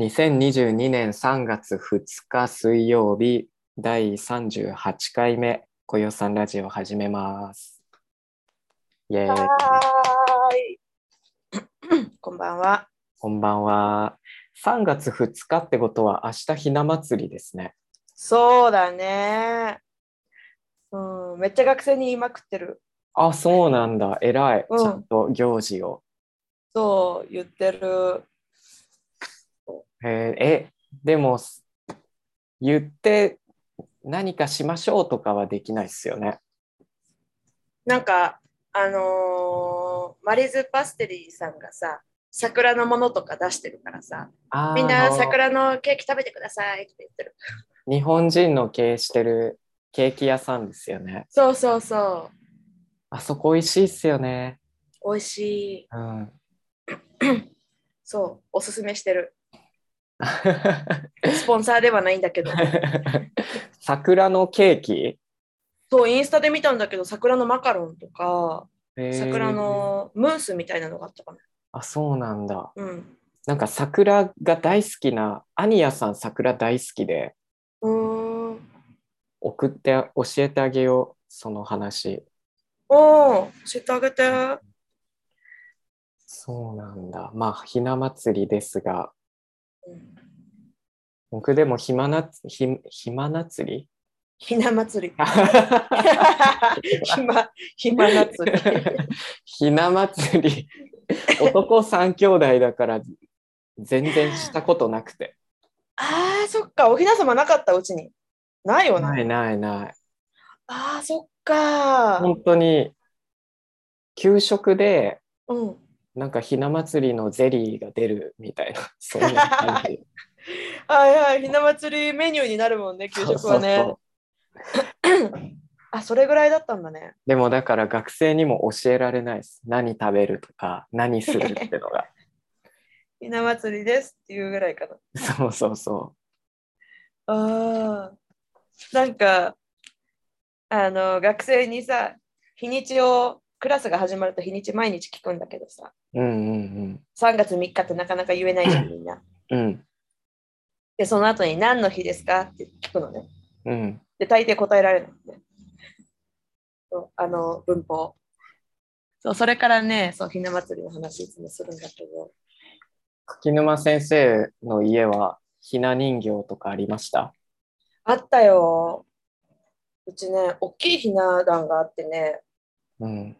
2022年3月2日水曜日第38回目「こよさんラジオ」始めます。イェーイは。こんばんは。こんばんは。3月2日ってことは明日ひな祭りですね。そうだね。うん、めっちゃ学生に言いまくってる。あ、そうなんだ。偉い。うんちゃんと行事を。そう、言ってる。えーえ、でも、言って何かしましょうとかはできないですよね。なんか、あのーマリズ・パステリーさんがさ、桜のものとか出してるからさ、みんな桜のケーキ食べてくださいって言ってる。日本人の経営してるケーキ屋さんですよね。そうそうそう。あそこ美味しいっすよね。美味しい。うん。そう、おすすめしてる。スポンサーではないんだけど。桜のケーキ？そう、インスタで見たんだけど、桜のマカロンとか、桜のムースみたいなのがあったかな。あ、そうなんだ。うん。なんか桜が大好きな、アニヤさん桜大好きで、うーん。送って、教えてあげよう、その話。おー、教えてあげて。そうなんだ。まあ、ひな祭りですが、うん僕でもひまなつ、ひ、ひま祭り？ひな祭り。ひま、ひま祭り。ひな祭り、男三兄弟だから全然したことなくて。ああ、そっか。おひな様なかったうちに。ないよね。ないないない。ああ、そっか。本当に、給食で、うん。なんかひな祭りのゼリーが出るみたいな、そんな感じ。はいはい。ひな祭りメニューになるもんね、給食はね。そうそうそう あ、それぐらいだったんだね。でもだから学生にも教えられないです。何食べるとか、何するってのが。ひな祭りですっていうぐらいかな。そうそうそああ。なんか、あの、学生にさ、日にちを、クラスが始まると日にち毎日聞くんだけどさ、う。うんうん3月3日ってなかなか言えないじゃん、みんな。うん。うん。で、その後に何の日ですか？って聞くのね。うん。で、大抵答えられないのね。そうあの、文法。そう、それからね、そう、ひな祭りの話いつもするんだけど、柿沼先生の家はひな人形とかありました？あったよ。うちね、大きいひな壇があってね、うん。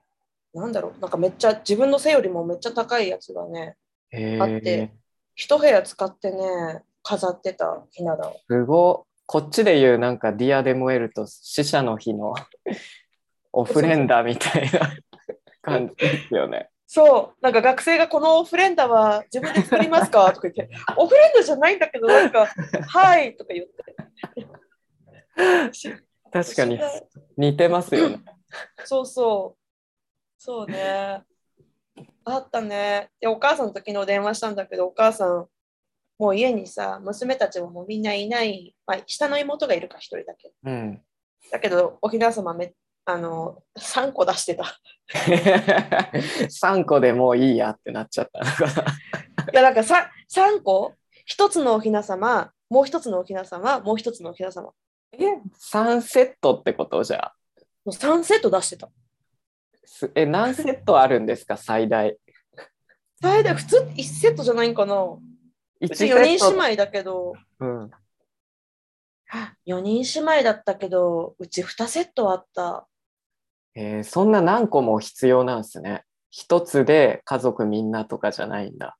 なんだろう、なんかめっちゃ、自分の背よりもめっちゃ高いやつがね、へあってえ。一部屋使ってね、飾ってたひな壇。すごっこっちで言うなんかディアデモエルと死者の日の オフレンダみたいな感じですよね。そう、なんか学生がこのフレンダは自分で作りますか？とか言って、オフレンダじゃないんだけど、なんか、はいとか言って。確かに似てますよね。そうそう。そうね。あったね。で、お母さんと昨日電話したんだけど、お母さん、もう家にさ、娘たちももうみんないない、まあ、下の妹がいるか一人だけ。うん。だけど、おひな様め、あの、3個出してた。3個でもういいやってなっちゃった。いや、なんかさ3個 ?1 つのおひな様、もう1つのおひな様、もう1つのおひな様。え ?3 セットってこと？じゃもう3セット出してた。すえ、何セットあるんですか？最大。最大、普通1セットじゃないんかな？う1ち4人姉妹だけど、うん。4人姉妹だったけど、うち2セットあった。えーそんな何個も必要なんですね。一つで家族みんなとかじゃないんだ。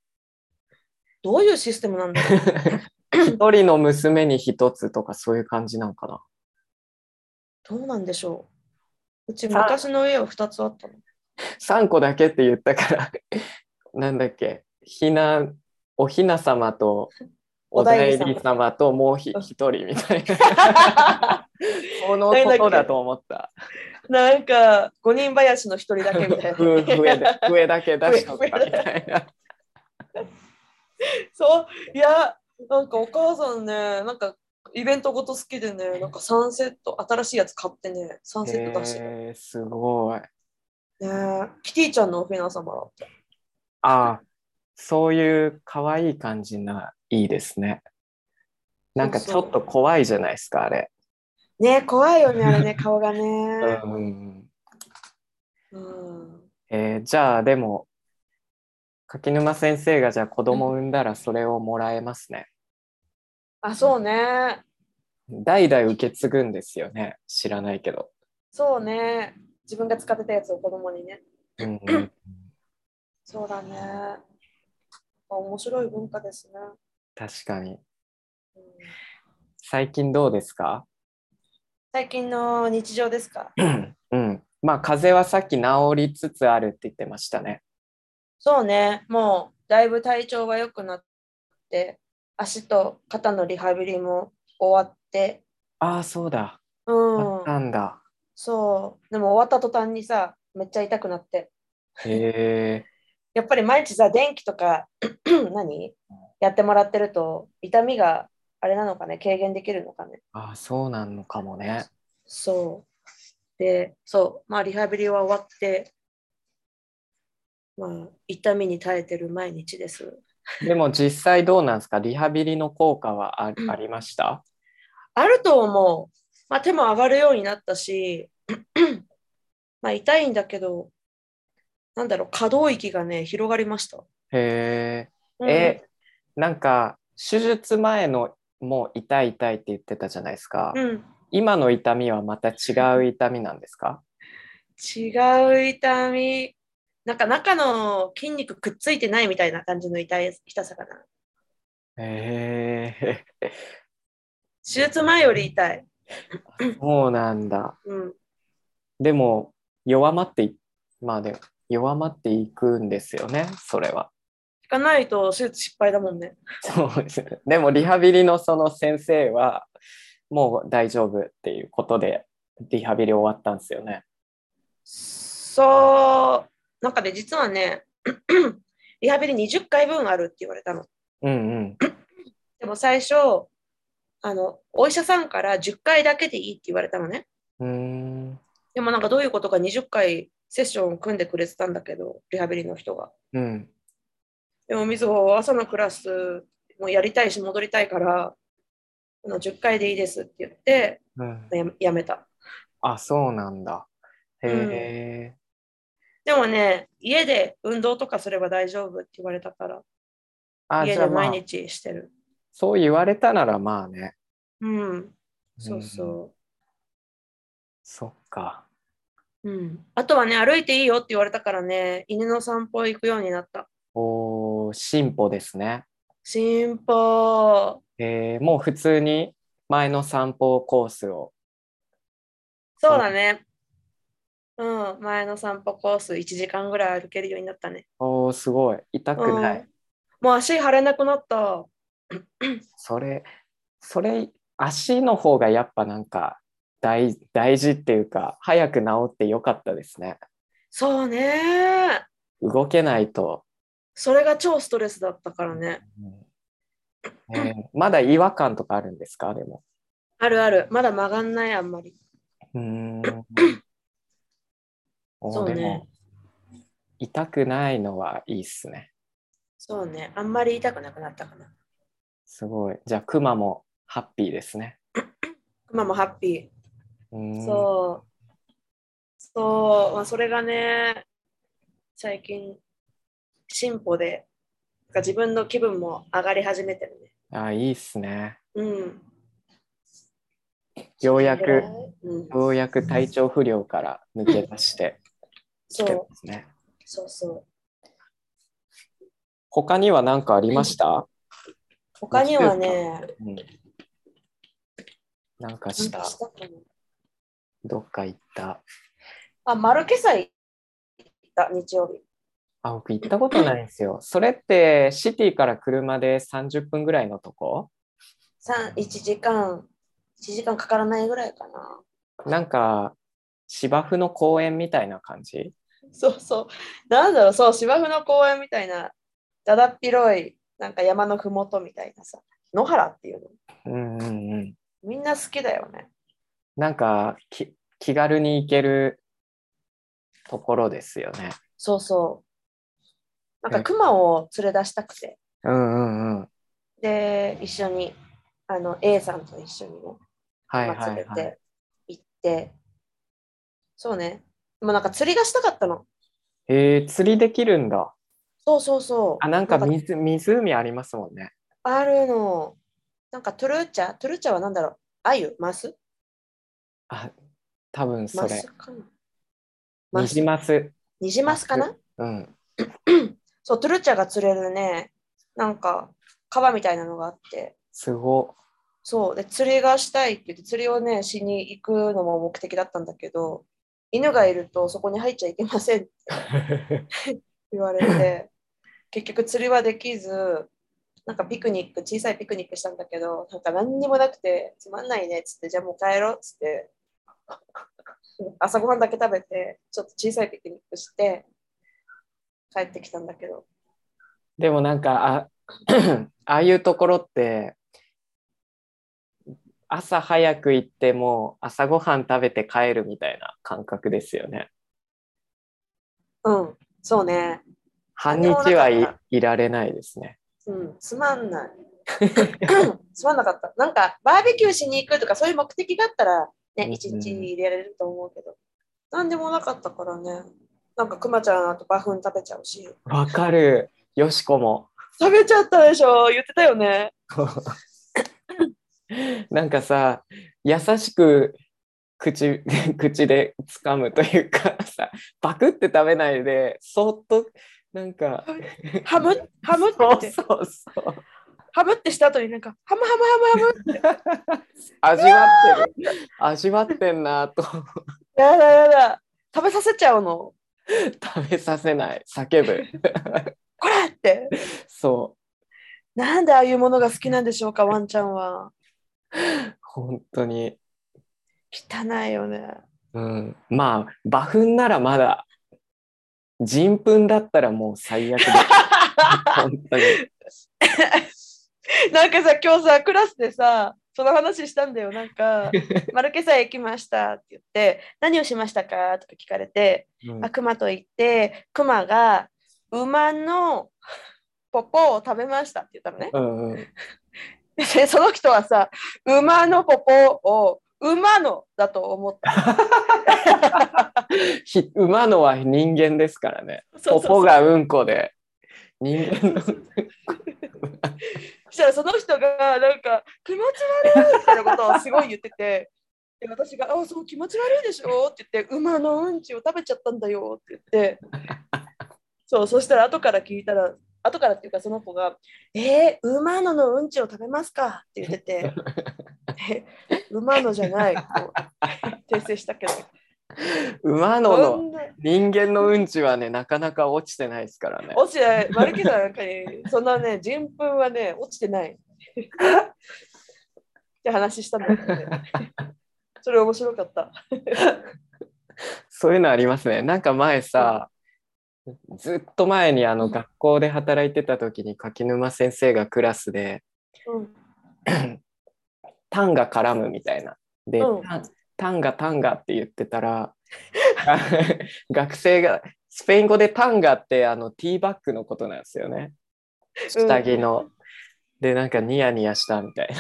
どういうシステムなんだろう 一人の娘に一つとかそういう感じなんかな。どうなんでしょううち昔の家は2つあったの。3個だけって言ったから、なんだっけ、ひな、おひな様とお おだいだいり様ともうひ一人みたいな。そのことだと思った。なんか、5人林の1人だけみたいな。上だけ出しとみたいな。そう、いや、なんかお母さんね、なんかイベントごと好きでね、なんか3セット、新しいやつ買ってね、3セット出してえー、すごい。えキティちゃんのおひな様だった。ああ、そういう可愛い感じないいですね。なんかちょっと怖いじゃないですか、あれ。ね怖いよね、あれね、顔がうね。んうんうん。えーじゃあでも柿沼先生がじゃあ子供を産んだらそれをもらえますね。あ、そうね。代々受け継ぐんですよね。知らないけど。そうね。自分が使ってたやつを子供にね。うんうん、そうだね。面白い文化ですね。確かに。うん最近どうですか？最近の日常ですか？うん。まあ風邪はさっき治りつつあるって言ってましたね。そうね。もうだいぶ体調が良くなって、足と肩のリハビリも終わって、ああ、そうだ。うんあっ。たんだ。そう。でも終わった途端にさ、めっちゃ痛くなって。へえ。やっぱり毎日さ、電気とか 何？やってもらってると、痛みがあれなのかね、軽減できるのかね？ああ、そうなんのかもね。そう。で、そう、まあリハビリは終わって、まあ痛みに耐えてる毎日です。でも実際どうなんですか？リハビリの効果はあありました？あると思う。まあ手も上がるようになったし、まあ痛いんだけど、なんだろう、可動域がね、広がりました。へえ。うんえ、なんか手術前のもう痛い痛いって言ってたじゃないですか。うん、今の痛みはまた違う痛みなんですか？違う痛み。なんか中の筋肉くっついてないみたいな感じの痛い痛さかな。へえ。手術前より痛い。そうなんだ。うん、でも弱まっていまあでも弱まっていくんですよね、それは。引かないと手術失敗だもんね。そうですね。でもリハビリのその先生はもう大丈夫っていうことでリハビリ終わったんですよね。そう、なんかね、実はね、リハビリ20回分あるって言われたの。うんうん。でも最初、あの、お医者さんから10回だけでいいって言われたのね。うーん。でもなんかどういうことか20回セッションを組んでくれてたんだけど、リハビリの人が。うん。でも、みずほ、朝のクラスもやりたいし戻りたいから、あの10回でいいですって言ってうん、ややめた。あ、そうなんだ。へえ。でもね、家で運動とかすれば大丈夫って言われたから、あ、家で毎日してる。そう言われたならまあね。うん、そうそそっか。う。うん。あとはね、歩いていいよって言われたからね、犬の散歩行くようになった。おー進歩ですね。進歩。えーもう普通に前の散歩コースを。そうだね。うん、前の散歩コース1時間ぐらい歩けるようになったね。おーすごい。痛くない？うんもう足腫れなくなった。それ、それ、足の方がやっぱなんか大大事っていうか、早く治ってよかったですね。そうね。動けないと。それが超ストレスだったからね。うんえーまだ違和感とかあるんですか？でも。あるある。まだ曲がんない、あんまり。うーん。おそうね痛くないのはいいっすね。そうね。あんまり痛くなくなったかな。すごい。じゃあ、クマもハッピーですね。クマもハッピうー。そう。そう。まあ、それがね、最近、進歩で、自分の気分も上がり始めてるね。あ、いいっすね。うん。ようやく、うん、ようやく体調不良から抜け出してそうますね。そうそう。他には何かありました、他にはね、うん、なんかしたどっか行ったあ、マルケ祭行った、日曜日。あ、僕行ったことないんですよ。それってシティから車で30分ぐらいのとこ？3 1時間、1時間かからないぐらいかな。なんか芝生の公園みたいな感じ？そうそう。なんだろう、そう、芝生の公園みたいな、だだっ広い、なんか山のふもとみたいなさ、野原っていうの？うんうんうん。みんな好きだよね。なんかき気軽に行けるところですよね。そうそう。なんか熊を連れ出したくて。うんうんうん。で、一緒に、あの、A さんと一緒にね、はいはいはい。て行って、そうね。でもなんか釣りがしたかったの。えー、釣りできるんだ。そうそうそう。あ、なんか湖ありますもんね。あるの。なんか trucha？trucha は何だろう？アユ？マス？あ、多分それ。マスかな？マニスジマス。ニジマスかな？うん。そう、 trucha が釣れるね、なんか川みたいなのがあって、すご。そう、で、釣りがしたいって言って、釣りをね、しに行くのも目的だったんだけど、犬がいるとそこに入っちゃいけませんって 言われて、結局釣りはできず、なんかピクニック、小さいピクニックしたんだけど、なんか何にもなくて、つまんないねっつって、じゃあもう帰ろうっつって、朝ごはんだけ食べて、ちょっと小さいピクニックして、帰ってきたんだけど、でもなんかあ ああいうところって朝早く行っても朝ごはん食べて帰るみたいな感覚ですよね。うん、そうね。半日はいいられないですね。うん、つまんない。つまんなかった。なんか、バーベキューしに行くとか、そういう目的があったら、ね、うん一日入れられると思うけど、なんでもなかったからね。なんか、くまちゃんあとバフン食べちゃうし。わかる。よしこも。食べちゃったでしょ言ってたよね。なんかさ優しく口 口で掴むというかさパクって食べないでそっとなんかハム？ハムって、そうそうハムってした後になんか、ハムハムハムハムって。味わってる味わってんなとやだやだ。食べさせちゃうの？食べさせない叫ぶこれって。そなんでああいうものが好きなんでしょうか、ワンちゃんは。う 本当に汚いよね。うんまあ馬糞ならまだ人糞だったらもう最悪だ 本当に なんかさ、今日さ、クラスでさ、その話したんだよ。なんか、マルケサ行きましたって言って、何をしましたかとか聞かれて、うんあ、クマと言って、クマが馬のポポを食べましたって言ったのね。うんうんでその人はさ、馬のポポを馬のだと思った。ひ馬のは人間ですからね。ポポがうんこで。人間の。そしたらその人がなんか気持ち悪いみたいなことをすごい言ってて、で私が、あ、そう気持ち悪いでしょ？って言って、馬のうんちを食べちゃったんだよって言って、そう、そしたら後から聞いたら、後からっていうかその子が、えー、馬ののうんちを食べますか？って言ってて、え馬のじゃないと訂正したけど、馬のの人間のうんちはねなかなか落ちてないですからね。落ちてない、マルケさんなんかに、そんなね、人糞はね、落ちてない。って話したんだけどね。それ面白かった。そういうのありますね。なんか前さ、ずっと前にあの学校で働いてた時に柿沼先生がクラスでうん、タンが絡むみたいな。で、うんタンタンガタンガって言ってたら 学生がスペイン語でタンガってあのティーバッグのことなんですよね。下着の。で、なんかニヤニヤしたみたいな。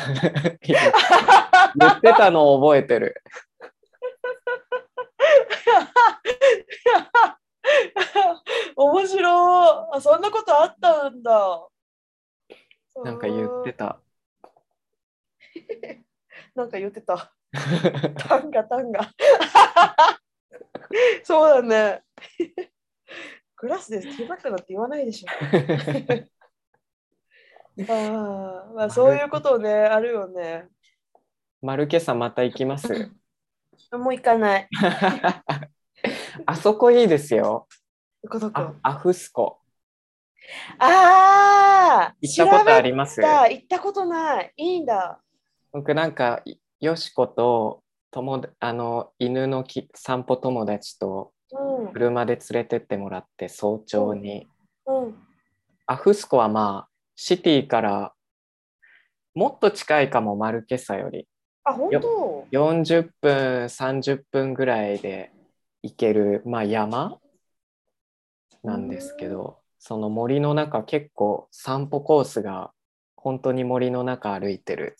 言ってたのを覚えてる。面白いあ。そんなことあったんだ。なんか言ってた。なんか言ってた。タンガタンガ。そうだね。クラスでティーバッグなんて言わないでしょ。あーまあ、そういうことね、あるよね。マルケさんまた行きます。もう行かない。あそこいいですよ。どこどこあアフスコ。ああ行ったことあります？行ったことない。いいんだ。僕なんかよしこと友達あの犬のき散歩友達とうん。車で連れてってもらって早朝に、うん。アフスコはまあシティからもっと近いかもマルケサよりあ、本当？40分30分ぐらいで行ける、まあ、山なんですけどその森の中結構散歩コースが本当に森の中歩いてる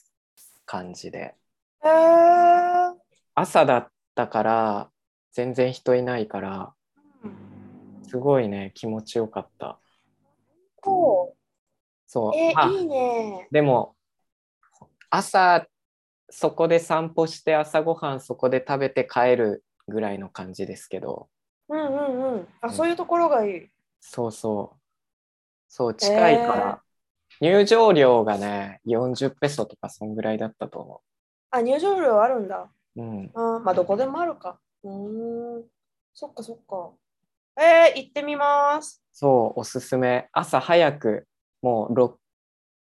感じで。へー。朝だったから全然人いないからすごいね気持ちよかった。こそう。う。えまあー、いいね。でも朝そこで散歩して朝ごはんそこで食べて帰るぐらいの感じですけどうんうんうん。うあ、んそういうところがいい。そうそうそう近いから、入場料がね40ペソとかそんぐらいだったと思あ、入場料あるんだ。ううんあまあ、どこでもあるか。うーん。そっかそっか。えー、行ってみます。そうおすすめ朝早くもう 6,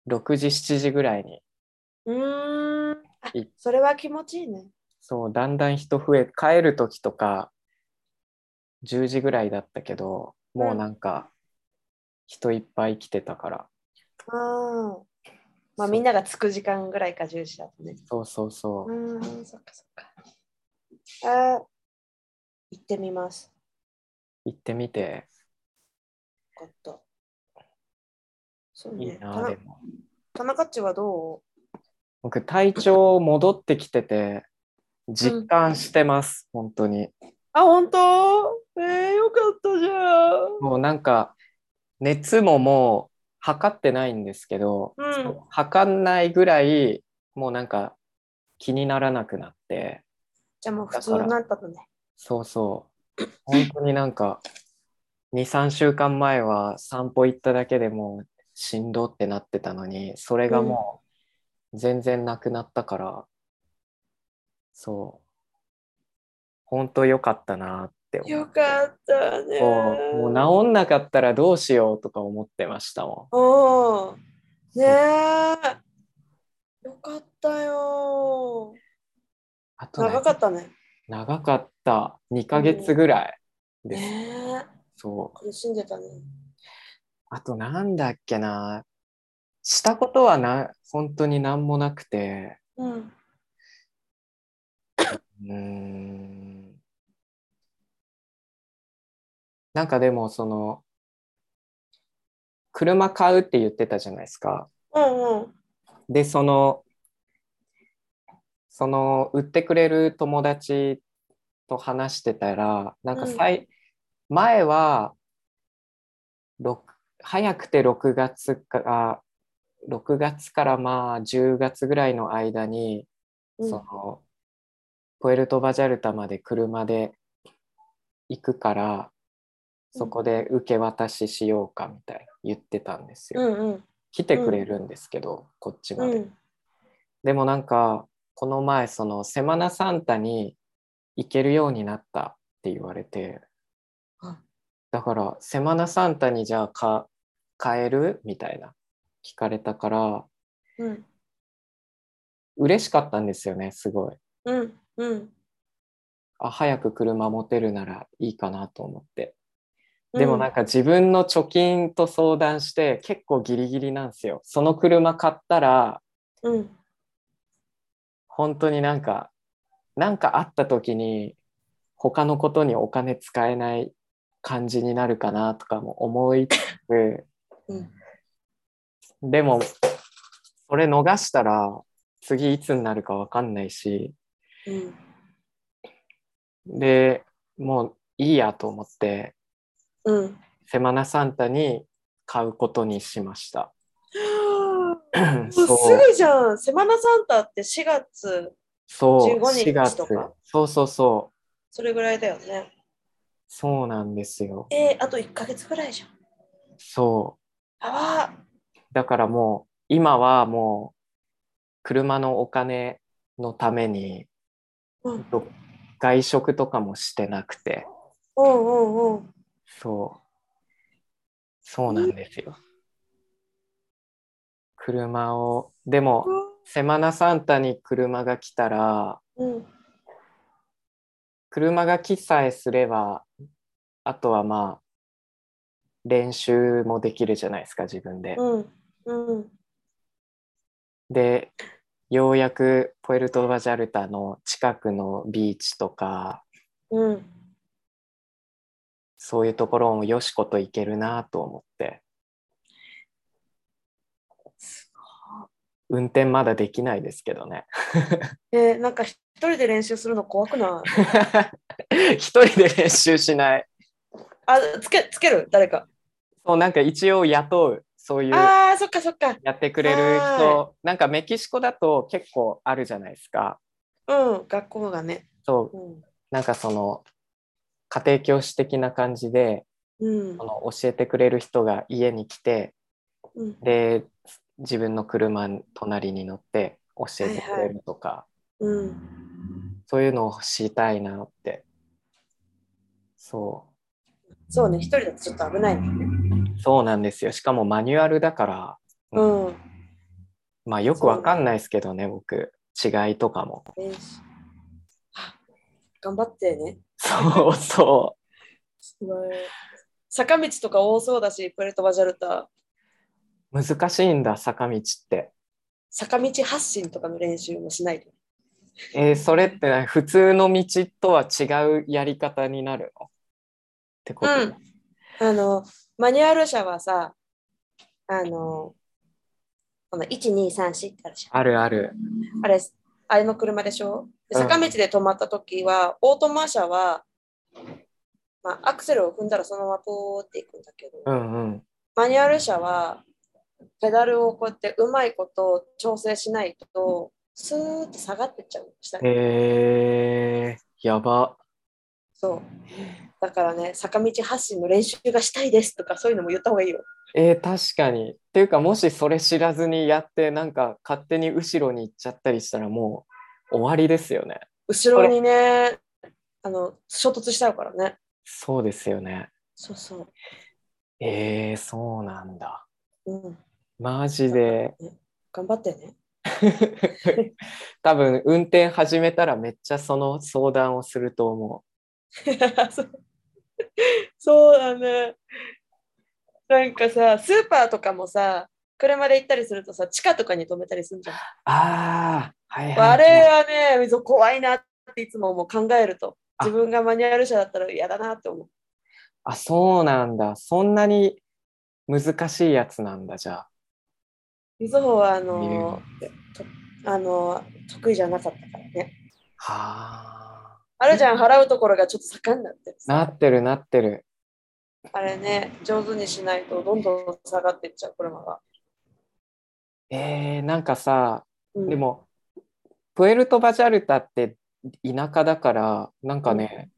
6時7時ぐらいにうーん。それは気持ちいいね。そうだんだん人増え帰る時とか10時ぐらいだったけどもうなんか人いっぱい来てたから、ああ。まあ、みんなが着く時間ぐらいか、10時だとね。そうそうそうう、ーん、そっかそっか。あー行ってみます。行ってみてよかった。そうね。いいなでも田中っちはど僕体調戻ってきてて実感してます、本当に。うあ、本当？えー、よかったじゃん。もうなんか熱ももう測ってないんですけど、うん。測んないぐらいもうなんか気にならなくなって。じゃあもう普通になったのね。そうそう。本当になんか23週間前は散歩行っただけでもうしんどってなってたのにそれがもう全然なくなったから、そう本当良かったなって思うよかったね。もうもう治んなかったらどうしようとか思ってましたもんうん。ねえ。よかったよ。あとね長かったね。長かった2ヶ月ぐらいです、ねえ。そう苦しんでたね。あとなんだっけなしたことはな本当になんもなくてうん。うーんなんかでもその車買うって言ってたじゃないですか。うんうん。でそのその売ってくれる友達と話してたらなんかさい、前はろく早くて6月か6月からまあ10月ぐらいの間に、うんそのプエルトバジャルタまで車で行くからそこで受け渡ししようかみたいな言ってたんですよ。うんうん。来てくれるんですけど、こっちまで。うん。でもなんかこの前そのセマナサンタに行けるようになったって言われてあだからセマナサンタにじゃあか買えるみたいな聞かれたからうん。嬉しかったんですよねすごいうん。うん。あ早く車持てるならいいかなと思ってでもなんか自分の貯金と相談して結構ギリギリなんですよその車買ったらうん。本当になんかなんかあった時に他のことにお金使えない感じになるかなとかも思いつつ うん。でもそれ逃したら次いつになるか分かんないしうん。でもういいやと思ってうん。セマナサンタに買うことにしました。すそうぐじゃん。セマナサンタって4月、そう15日4月とかそうそうそうそれぐらいだよね。そうなんですよえー、あと1ヶ月ぐらいじゃん。そうだからもう今はもう車のお金のためにうんど外食とかもしてなくてうんうんうん。そうそうなんですよ車をでもセマナサンタに車が来たらうん。車が来さえすればあとはまあ練習もできるじゃないですか自分で。うん。うん。でようやくポエルトバジャルタの近くのビーチとかうん。そういうところもよしこと行けるなと思って運転まだできないですけどね。えーなんか一人で練習するの怖くない？一人で練習しない。あ、つけ、つける？誰か。そうなんか一応雇うそういうああ、そっかそっか。やってくれる人なんかメキシコだと結構あるじゃないですか。うん、学校がね。そううん。なんかその家庭教師的な感じでうんそ。の教えてくれる人が家に来てうん、で自分の車隣に乗って教えてくれるとか、うん。そういうのをしたいなってそそうね、一人だとちょっと危ないもんね。うそうなんですよ。しかもマニュアルだから、うん。まあよくわかんないですけどね僕。違いとかも。頑張ってね。そうそすごい。坂道とか多そうだし、プエルトバジャルタ。う難しいんだ坂道って。坂道発進とかの練習もしないと。えーそれって何普通の道とは違うやり方になるの？ってこと、うん。あの、マニュアル車はさ、あの、この1、2、3、4ってあるじゃん。あるある。あれ、あれの車でしょ？坂道で止まった時は、オートマ車は、まあ、アクセルを踏んだらそのままポーっていくんだけど、うんうん。マニュアル車は、ペダルをこうやってうまいこと調整しないと、スーって下がってっちゃう。下に。えー、やばそう。だからね、坂道発進の練習がしたいですとか、そういうのも言った方がいいよ。えー、確かにっていうかもしそれ知らずにやってなんか勝手に後ろに行っちゃったりしたらもう終わりですよね後ろにね、あの、衝突しちゃうからね。そうですよねそうそう。えー、そうなんだうん。マジで頑張ってね。多分運転始めたらめっちゃその相談をすると思 そうだね。なんかさ、スーパーとかもさ、車で行ったりするとさ、地下とかに止めたりするじゃん。うああはいはい、あれはね、そう怖いなっていつももう考えると、あ自分がマニュアル車だったら嫌だなって思う。あそうなんだそんなに難しいやつなんだじゃあみずほはあのあの得意じゃなかったからね。はあるじゃん、払うところがちょっと盛んになってるあなってるなってる。あれね、上手にしないとどんどん下がっていっちゃう、車が。えー、なんかさうん。でも、プエルトバジャルタって田舎だから、なんかね、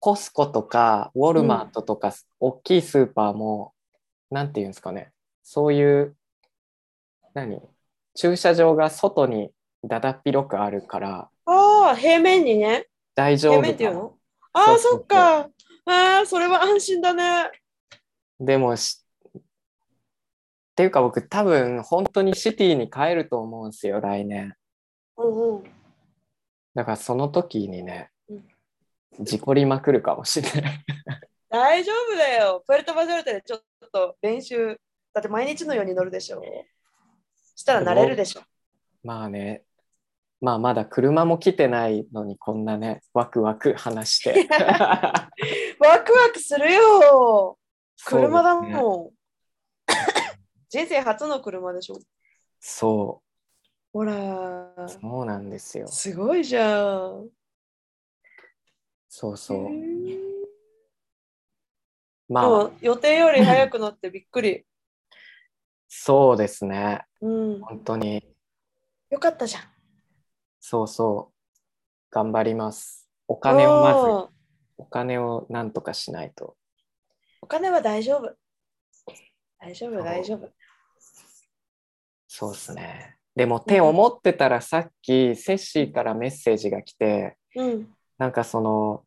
コスコとかウォルマートとか、大きいスーパーも、なんていうんですかね、そういう、何？駐車場が外にだだっ広くあるから。ああ、平面にね。平大丈夫か面っていうのああ、そっか。ああ、それは安心だね。でもし、っていうか僕多分本当にシティに帰ると思うんですよ、来年。うんうん。だからその時にねうん、事故りまくるかもしれない。大丈夫だよ。プエルトバジャルタでちょっと練習、だって毎日のように乗るでしょ。したら慣れるでしょ。まあね、まあまだ車も来てないのにこんなね、ワクワク話して。ワクワクするよ。車だもん。人生初の車でしょ。そほらう、、そうなんですよ。すごいじゃん。そうそう。まあ、予定より早くなってびっくり。そうですね。うん。本当に、よかったじゃん。そうそう。頑張ります。お金をまず、お金をなんとかしないと。お金は大丈夫。大丈夫、大丈夫。そうですね。でもって思ってたらさっきセッシーからメッセージが来て、うん。なんかその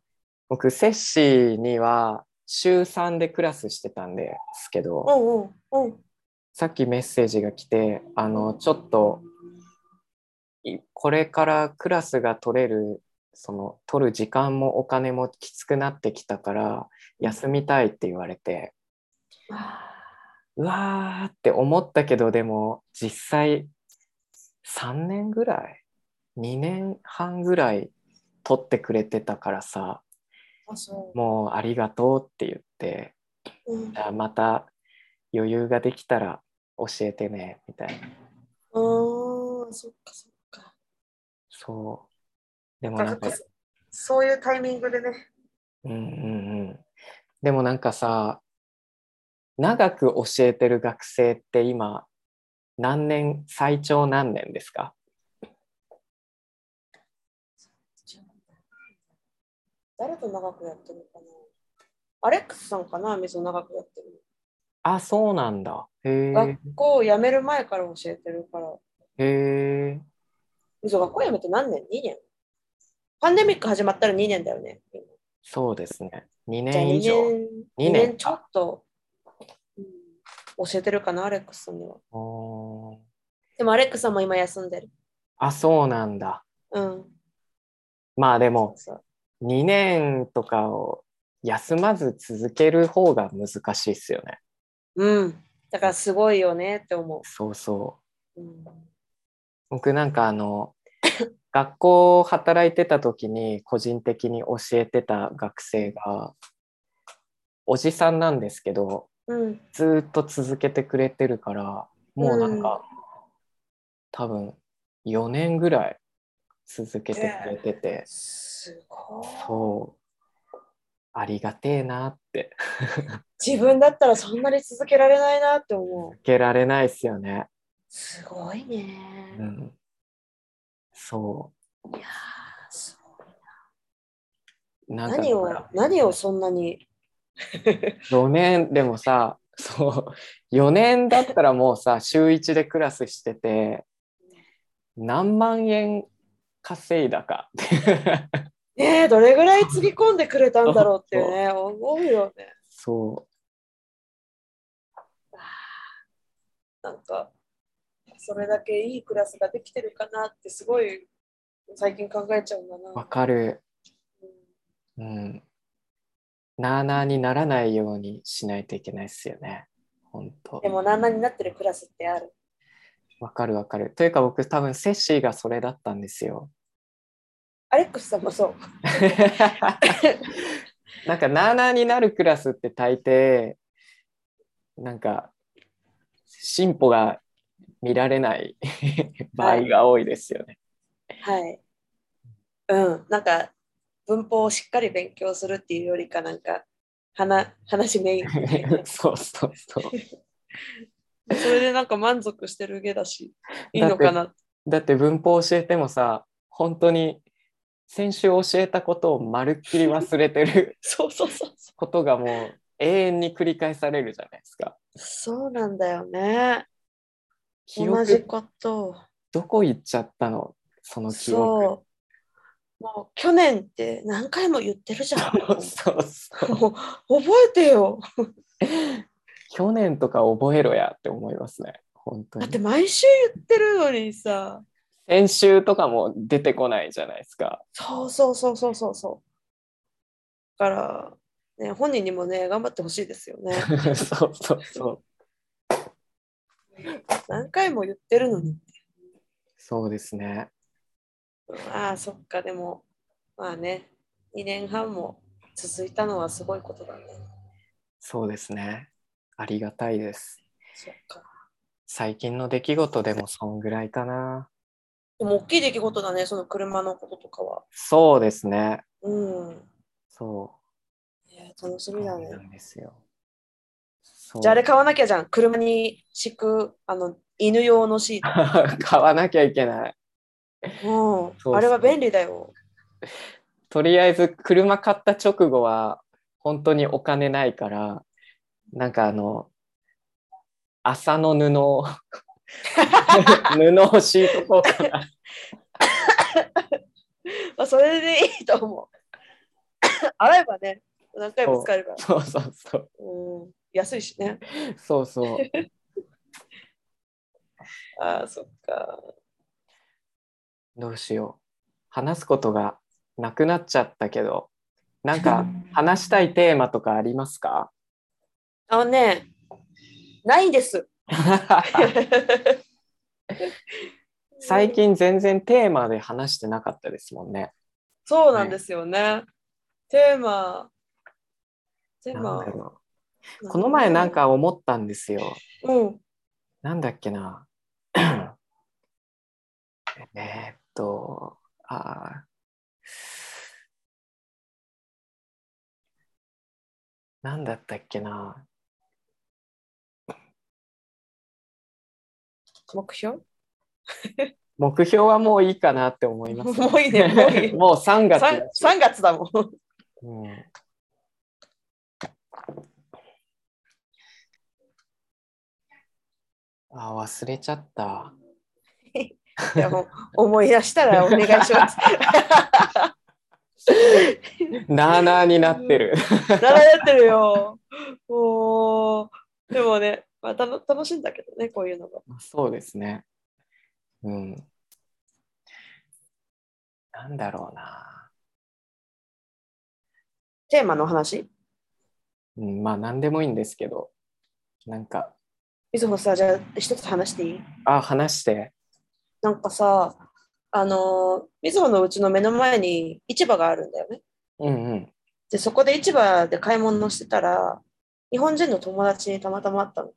僕セッシーには週3でクラスしてたんですけど、うんうんうん。さっきメッセージが来てあのちょっといこれからクラスが取れるその取る時間もお金もきつくなってきたから休みたいって言われてうわーって思ったけどでも実際3年ぐらい2年半ぐらい取ってくれてたからさもうありがとうって言ってう。うん。じゃあまた余裕ができたら教えてねみたいなあ、そっかそっか。そう。でもなんか、そういうタイミングでね。うんうんうん。でもなんかさ、長く教えてる学生って今、何年、最長何年ですか？誰と長くやってるかな？アレックスさんかな水を長くやってるあ、そうなんだ。へえ。学校を辞める前から教えてるから。へえ。水学校辞めて何年 ?2 年パンデミック始まったら2年だよね。そうですね。2じゃあ2年以上。年、二年2年ちょっと、うん教えてるかな、アレックスさんには。でもアレックスさんも今休んでる。あ、そうなんだ。うん。まあでも、そう2年とかを休まず続ける方が難しいっすよね。うん。だからすごいよねって思。そうそううん、僕なんかあの 学校働いてた時に個人的に教えてた学生がおじさんなんですけどうん。ずーっと続けてくれてるからもうなんか、多分4年ぐらい続けてくれてて、すごい。そうありがてえなって自分だったらそんなに続けられないなって思う。受けられないっすよね。すごいね。うん、そいやーすごいうな。何を何をそんなに 4年でもさそう。4年だったらもうさ週1でクラスしてて何万円稼いだか。ね えどれぐらいつぎ込んでくれたんだろうってね 思うよね。そなんかそれだけいいクラスができてるかなってすごい最近考えちゃうんだうわな。かる。うん。うん。なあなあにならないようにしないといけないっすよね。本当。でも何々になってるクラスってある。わかるわかる。というか僕多分セッシーがそれだったんですよ。アレックスさんもそう。なんかなあなあになるクラスって大抵なんか進歩が見られない場合が多いですよね。はい。うん。なんか文法をしっかり勉強するっていうよりかなんか話話メイン そうそうそう。それでなんか満足してるげだしいいのかな。だって文法教えてもさ本当に先週教えたことをまるっきり忘れてる そうそうそう。ことがもう永遠に繰り返されるじゃないですか。そうなんだよね。記同じ憶こと。どこ行っちゃったの？その記憶。そう。もう去年って何回も言ってるじゃん。そうそうもう覚えてよ。去年とか覚えろやって思いますね。本当に。だって毎週言ってるのにさ。先週とかも出てこないじゃないですか。そうそうそうそうそうそう。だから、ね、本人にもね、頑張ってほしいですよね。そうそうそう。何回も言ってるのに。そうですね。ああ、そっか、でも、まあね、2年半も続いたのはすごいことだね。そうですね。ありがたいです。そっか。最近の出来事でもそんぐらいかな。でも大きい出来事だね、その車のこととかは。そうですね。うん。そえー楽しう。みだそうなね。んですよ。じゃああれ買わなきゃじゃん。車に敷くあの犬用のシー 買わなきゃいけない。ト。うん。あれは便利だよ。とりあえず車買った直後は本当にお金ないからなんかあの麻の布を 布を敷いとこうかな。まあ、それでいいと思う。洗えばね、何回も使えるから。そうそうそう。うん。安いしね。そうそう。ああ、そっか。どうしよう。話すことがなくなっちゃったけど、なんか話したいテーマとかありますか？あのね、ないんです。最近全然テーマで話してなかったですもんね。そうなんですよね。テーマ、テーマこの前なん、か思ったんですよ。うん、なんだっけな。えーっと、あーなんだったっけな。目標？目標はもういいかなって思います。もういいね、もういい。もう3月だ 3, し3月だもん。うんあ、忘れちゃった。いやもう思い出したらお願いします。なあなあになってる。なられてるよ。もう、でもね、まあ、たの楽しいんだけどね、こういうのが。そうですね。うん。なんだろうな。テーマの話？うん、まあ、なんでもいいんですけど、なんか、みずほさ、じゃあ一つ話していい？あ、話して。なんかさ、あのー、みずほのうちの目の前に市場があるんだよね。うんうん。で、そこで市場で買い物してたら、日本人の友達にたまたま会ったの。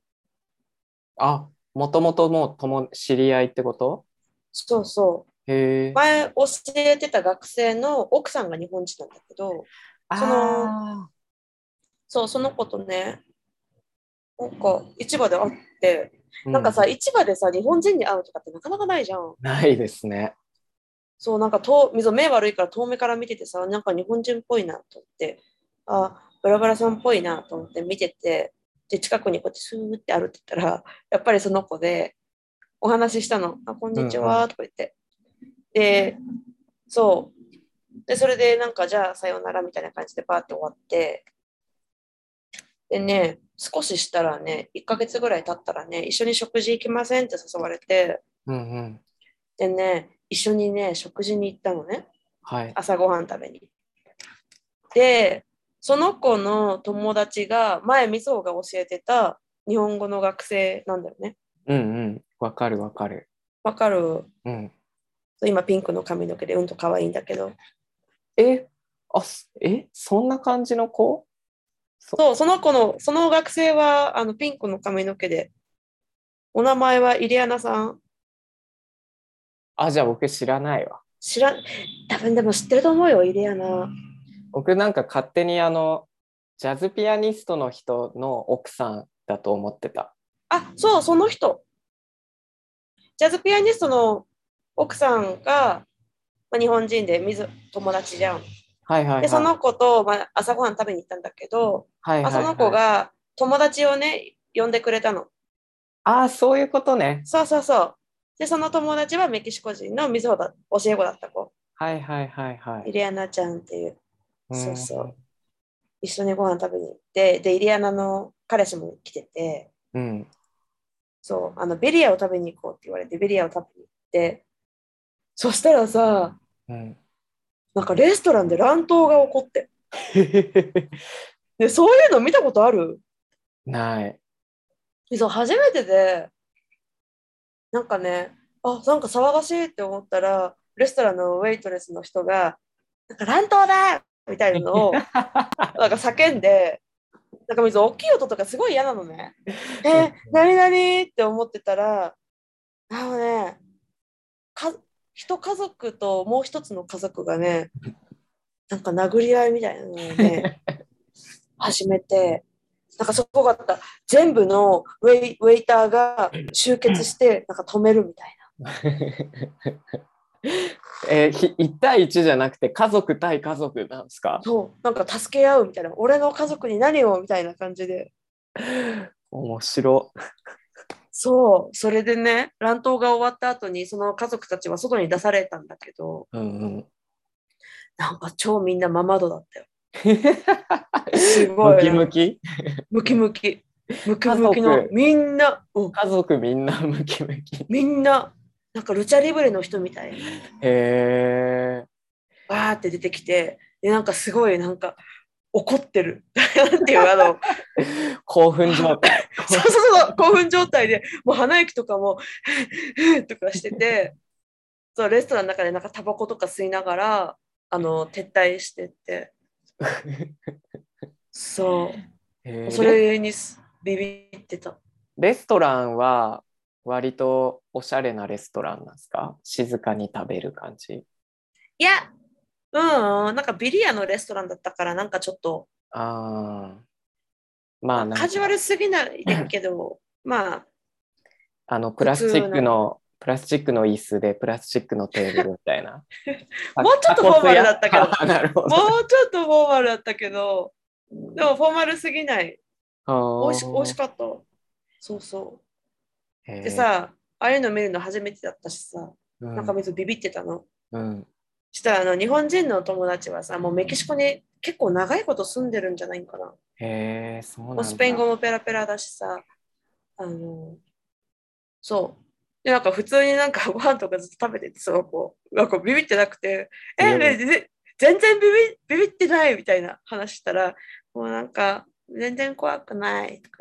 あ、もともともう友知り合いってこと？そうそう。へえ。前教えてた学生の奥さんが日本人なんだけど、そのあそう、その子とね、なんか市場で会って、ーなんかさ、う市場でさ、日本人に会うとかってなかなかないじゃん。ないですね。そう、なんか遠、みぞ目悪いから遠目から見ててさ、なんか日本人っぽいなと思って、あ、バラバラさんっぽいなと思って見てて、で、近くにこうやってスーって歩いてたら、やっぱりその子で、お話ししたの。あ、こんにちうんうは、とか言って。で、そう。で、それでなんか、じゃあ、さようならみたいな感じでバーって終わって、でね、少ししたらね、1ヶ月ぐらい経ったらね、一緒に食事行きませんって誘われて、うんうん。でね、一緒にね、食事に行ったのね。はい。朝ごはん食べに。で、その子の友達が前、みずほが教えてた日本語の学生なんだよね。うんうん。わかるわかる。わかる？うん。今ピンクの髪の毛でうんと可愛いんだけど。え、あ、すえ、そんな感じの子？そそう、その子の、その学生はあのピンクの髪の毛で、お名前はイリアナさん。あ、じゃあ僕知らないわ。知らん、多分でも知ってると思うよ、イリアナ。僕なんか勝手にあの、ジャズピアニストの人の奥さんだと思ってた。あ、そう、その人。ジャズピアニストの奥さんが、まあ、日本人で水友達じゃん。はいはいはい。で、その子と、まあ、朝ごはん食べに行ったんだけど、はいはいはい、あその子が友達をね、呼んでくれたの。ああ、そういうことね。そうそうそう。で、その友達はメキシコ人の水穂だ教え子だった子。はいはいはいはい。イリアナちゃんっていう。うんそうそう。一緒にご飯食べに行って、で、イリアナの彼氏も来てて、うん。そう、あの、ベリアを食べに行こうって言われて、ベリアを食べに行って、そしたらさ、うん。なんかレストランで乱闘が起こって。で、そういうの見たことある？ない。そう、初めてで、なんかね、あ、なんか騒がしいって思ったら、レストランのウェイトレスの人が、なんか乱闘だみたいなのを、なんか叫んで、なんか水大きい音とかすごい嫌なのね。え、なになにって思ってたら、あのね、か一家族ともう一つの家族がね、なんか殴り合いみたいなのをね、始めて、なんかすごかった。全部のウェイウェイターが集結して、なんか止めるみたい えーひ1対1じゃなくて家族対家族なんですか？な。そう、なんか助け合うみたいな。俺の家族に何をみたいな感じで。面白。そう、それでね、乱闘が終わった後に、その家族たちは外に出されたんだけど、うんうん。なんか超みんなママ度だったよ。すごいムキムキ？ムキムキ。ムキムキのみんな、うん、家族みんな ムキムキ。みんな、なんかルチャリブレの人みたいに、へえ。バーって出てきて、で、なんかすごい、なんか怒ってる。なんていう、あの、興奮状態。そうそうそう、興奮状態で、もう鼻息とかも、とかしてて、そう、レストランの中でなんかタバコとか吸いながら、あの、撤退してって、そう、それにすビビってた。レストランは割とおしゃれなレストランなんですか？静かに食べる感じ。いや、うん、なんかビリヤのレストランだったから、なんかちょっと、ああ。まあなんかカジュアルすぎないけど、まあ、あのプラスチックのプラスチックの椅子でプラスチックのテーブルみたいな。もうちょっとフォーマルだったけどあ なるほど。もうちょっとフォーマルだったけど、でもフォーマルすぎない。美味し美味しかった。そうそう。いで、さ、ああいうの見るの初めてだったしさ、うんなんか水ビビってたの。うん、したらあの日本人の友達はさ、もうメキシコに結構長いこと住んでるんじゃないかな。へえ、そうなんだ。スペイン語もペラペラだしさ、あの、そう。で、なんか普通になんか ご飯とかずっと食べてて、その子、なんかビビってなくて、え、うんねぜ全然ビビビビってないみたいな話したら、もうなんか、全然怖くないとか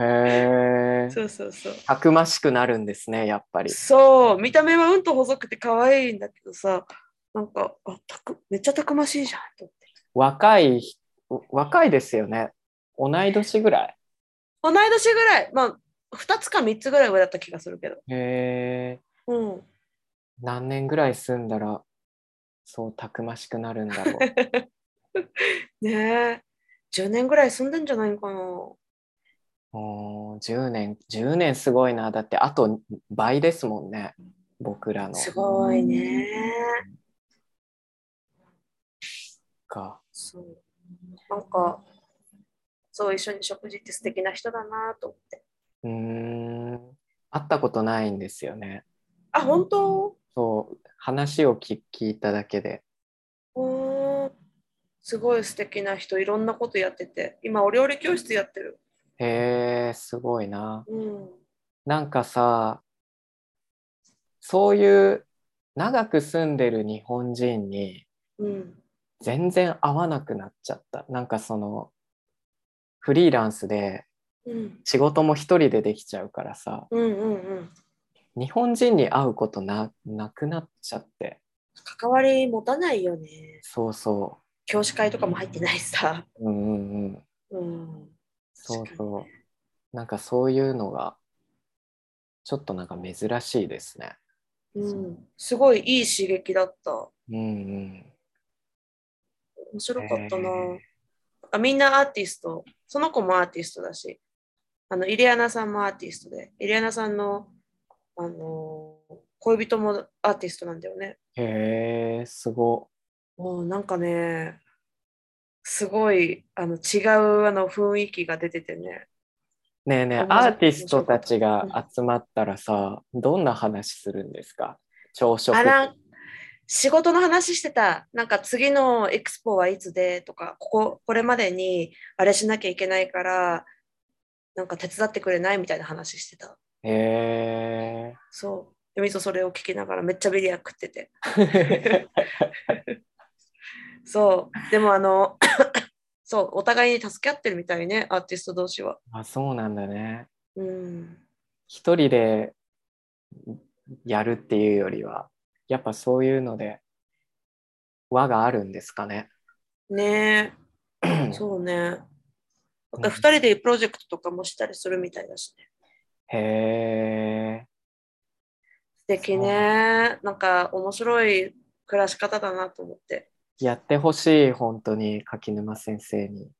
へえ。そうそうそう。たくましくなるんですね、やっぱり。そう、見た目はうんと細くて可愛いんだけどさ、なんか、あたくめっちゃたくましいじゃんと思って。若い、若いですよね。同い年ぐらい。同い年ぐらい、まあ、2つか3つぐらい上だった気がするけど。へえ。うん。何年ぐらい住んだら、そうたくましくなるんだろう。ねえ、10年ぐらい住んでんじゃないかな。おー10年、10年すごいな。だって、あと倍ですもんね。僕らの。すごいね。か。そう。なんか、そう、一緒に食事って素敵な人だなと思って。うーん。会ったことないんですよね。あ、本当？そう、話を聞聞いただけで。すごい素敵な人、いろんなことやってて、今、お料理教室やってる。へえ、すごいな。うん。なんかさ、そういう長く住んでる日本人にうん。全然合わなくなっちゃった。なんかそのフリーランスでうん。仕事も一人でできちゃうからさ、うんうんうん。日本人に会うことななくなっちゃって。関わり持たないよね。そうそ教師会とかも入ってないしさ。う。うんうんうん。うん。そうそう。なんかそういうのがちょっとなんか珍しいですね。うん。すごいいい刺激だった。うんうん。面白かったな。へあみんなアーティスト。その子もアーティストだし。あの、イリアナさんもアーティストで。イリアナさんの、あの恋人もアーティストなんだよね。へえ、すご。もうなんかね、すごいあの違うあの雰囲気が出ててね。ねえねえ、アーティストたちが集まったらさ、どんな話するんですか？朝食。仕事の話してた。なんか次のエクスポはいつでとか、ここ、これまでにあれしなきゃいけないから、なんか手伝ってくれないみたいな話してた。へえ。そう。で、みそそれを聞きながらめっちゃビリヤ食ってて。そう。でもあの、そう、お互いに助け合ってるみたいね、アーティスト同士は。あ、そうなんだね。うん。一人でやるっていうよりは、やっぱそういうので輪があるんですかね。ねえ、そうね。また二人でプロジェクトとかもしたりするみたいだしね。へえ。素敵ね。なんか面白い暮らし方だなと思って。やってほしい、本当に柿沼先生に。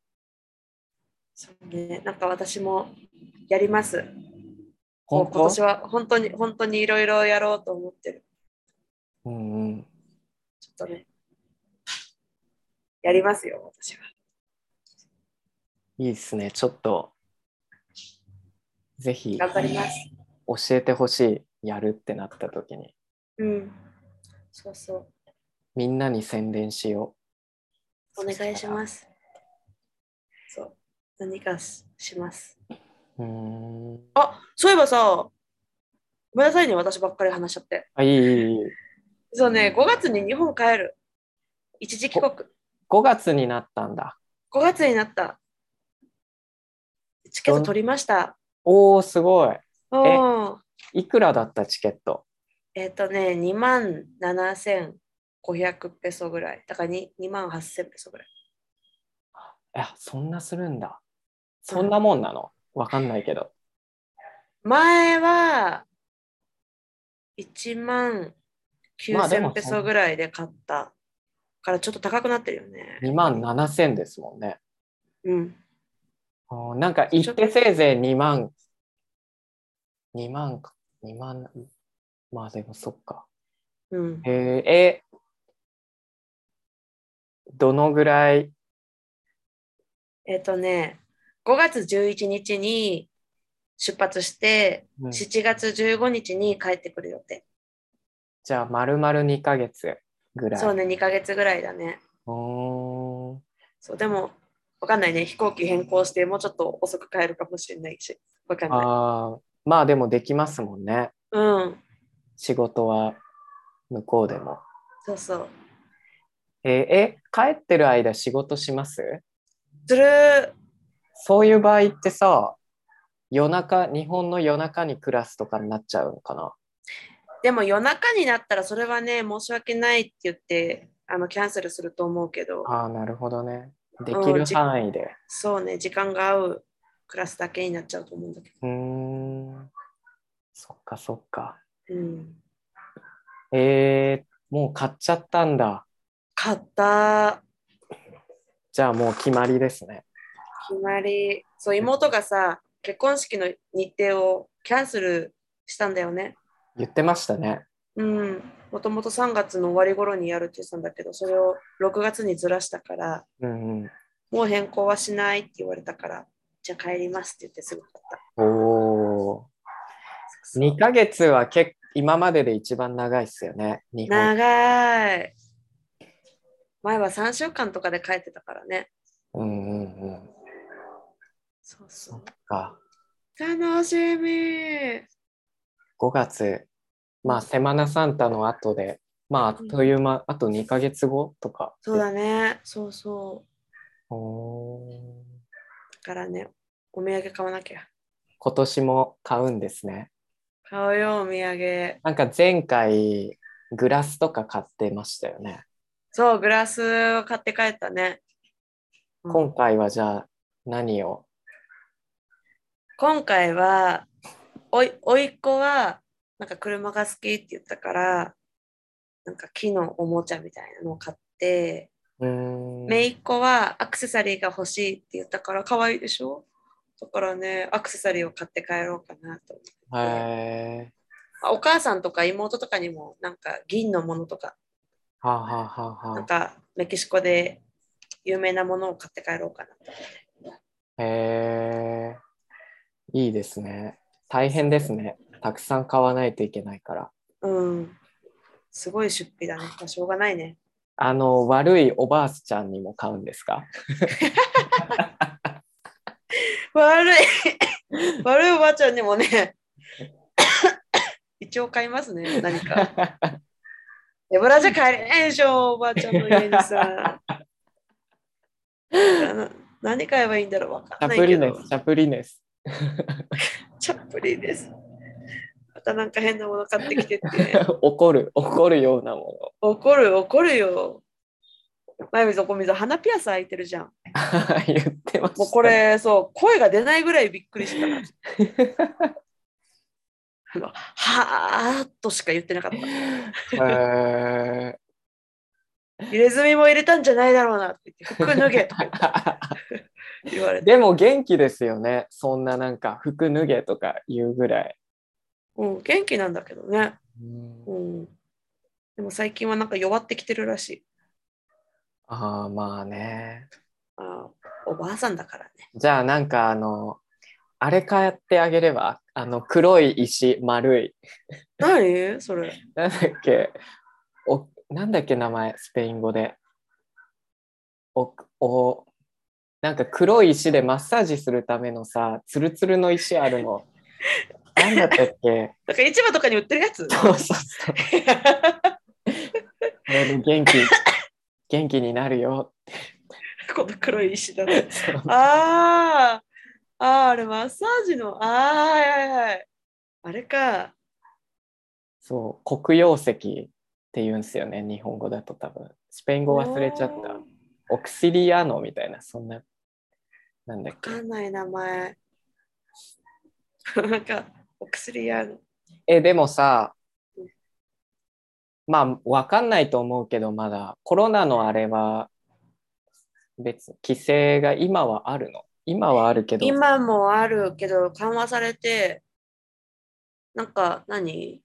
そうね。なんか私もやります。今年は本当に本当にいろいろやろうと思ってる。うんうん。ちょっとね。やりますよ、私は。いいですね。ちょっと、ぜひ頑張ります。教えてほしい。やるってなった時に。うん。そうそう。みんなに宣伝しよお願いします。そう。何かしします。う。うーん。あ、そういえばさ、ごめんなさいね、私ばっかり話しちゃって。あ、いいいいいい。そうね、5月に日本帰る。一時帰国。5月になったんだ。5月になった。チケット取りました。おー、すごい。うん。いくらだったチケット？えっ、とね、2万7500ペソぐらい。だから 2, 2万8000ペソぐらい。え、そんなするんだ。そんなもんなの？わかんないけど。前は1万まあでも9000ペソぐらいで買ったからちょっと高くなってるよね。2万7千ですもんね。うん。なんか行ってせいぜい2万、2万か、2万、まあでもそっか。うん。えーえ、どのぐらい、えっ、とね、5月11日に出発して、うん7月15日に帰ってくる予定。じゃあ丸々2ヶ月ぐらい。そうね、2ヶ月ぐらいだね。おーそう、でも、わかんないね。飛行機変更して、もうちょっと遅く帰るかもしれないし。わかんない。あーまあでもできますもんね。うん。仕事は向こうでも。そうそう。えーえ、帰ってる間仕事します？する。そういう場合ってさ、夜中、日本の夜中にクラスとかになっちゃうのかな？でも夜中になったらそれはね、申し訳ないって言って、あのキャンセルすると思うけど、ああ、なるほどね。できる範囲で。そうね、時間が合うクラスだけになっちゃうと思うんだけうーん。そっかそっか。ど。うん。えー、もう買っちゃったんだ。買った。じゃあもう決まりですね。決まり。そう、妹がさ、結婚式の日程をキャンセルしたんだよね。言ってましたね。うん。もともと3月の終わり頃にやるって言ってたんだけど、それを6月にずらしたから、うんうん。もう変更はしないって言われたから、じゃあ帰りますって言ってすぐ買った。おー。そう2ヶ月は結今までで一番長いっすよね。長い。前は3週間とかで帰ってたからね。うんうんうん。そうそそっか。う。楽しみ。5月、まあ、セマナサンタの後で、まあ、あっという間、あと2ヶ月後とか。そうだね。そうそう。おーだからね、お土産買わなきゃ。今年も買うんですね。買うよ、お土産。なんか前回、グラスとか買ってましたよね。そう、グラスを買って帰ったね。うん今回はじゃあ何を？今回は、おい、おいっ子は、なんか車が好きって言ったから、なんか木のおもちゃみたいなのを買って。めいっ子はアクセサリーが欲しいって言ったから可愛いでしょ？だからね、アクセサリーを買って帰ろうかなと思って。お母さんとか妹とかにもなんか銀のものとか、ー。はあ、はあはあはなんかメキシコで有名なものを買って帰ろうかなと。あ、へー。いいですね。大変ですね。たくさん買わないといけないから。うん。すごい出費だね。まあ、しょうがないね。あの、悪いおばあちゃんにも買うんですか？悪い悪いおばあちゃんにもね、一応買いますね、何か。手ぶらじゃ帰れないでしょ、おばあちゃんの家にさ。な何買えばいいんだろう、わかんないけどプリネス、。チャプリネス。チャップリン です。またなんか変なもの買ってきてって。怒る、怒るようなも怒る、怒るよ。前水、おこ水、鼻ピアス開いてるじゃん。の。言ってました。もうこ。れ、そう、声が出ないぐらいびっくりした。はーっとしか言ってなかった。へ入れ墨も入れたんじゃないだろうなって言って、服脱げとかー 言われて。でも元気ですよね。そんななんか服脱げとか言うぐらい。うん、元気なんだけどね。うんうん。でも最近はなんか弱ってきてるらしい。ああ、まあね。あーおばあさんだからね。じゃあなんかあの、あれ買ってあげれば、あの黒い石、丸い。何？それ。なんだっけ？お、なんだっけ名前、スペイン語で。お、お、なんか黒い石でマッサージするためのさ、ツルツルの石あるの。なんだったっけ？なんか市場とかに売ってるやつ？そうそうそう。元気、元気になるよ。この黒い石だね。そうあーあー、あれマッサージの。ああ、はいはいはい。あれか。そう、黒曜石って言うんですよね、日本語だと多分。スペイン語忘れちゃった。オクシリアノみたいな、そんな、なんだっけ。わかんない名前。なんか、お薬屋の。え、でもさうん、まあ、わかんないと思うけど、まだコロナのあれは、別、規制が今はあるの？今はあるけど、今もあるけど緩和されて、なんか何？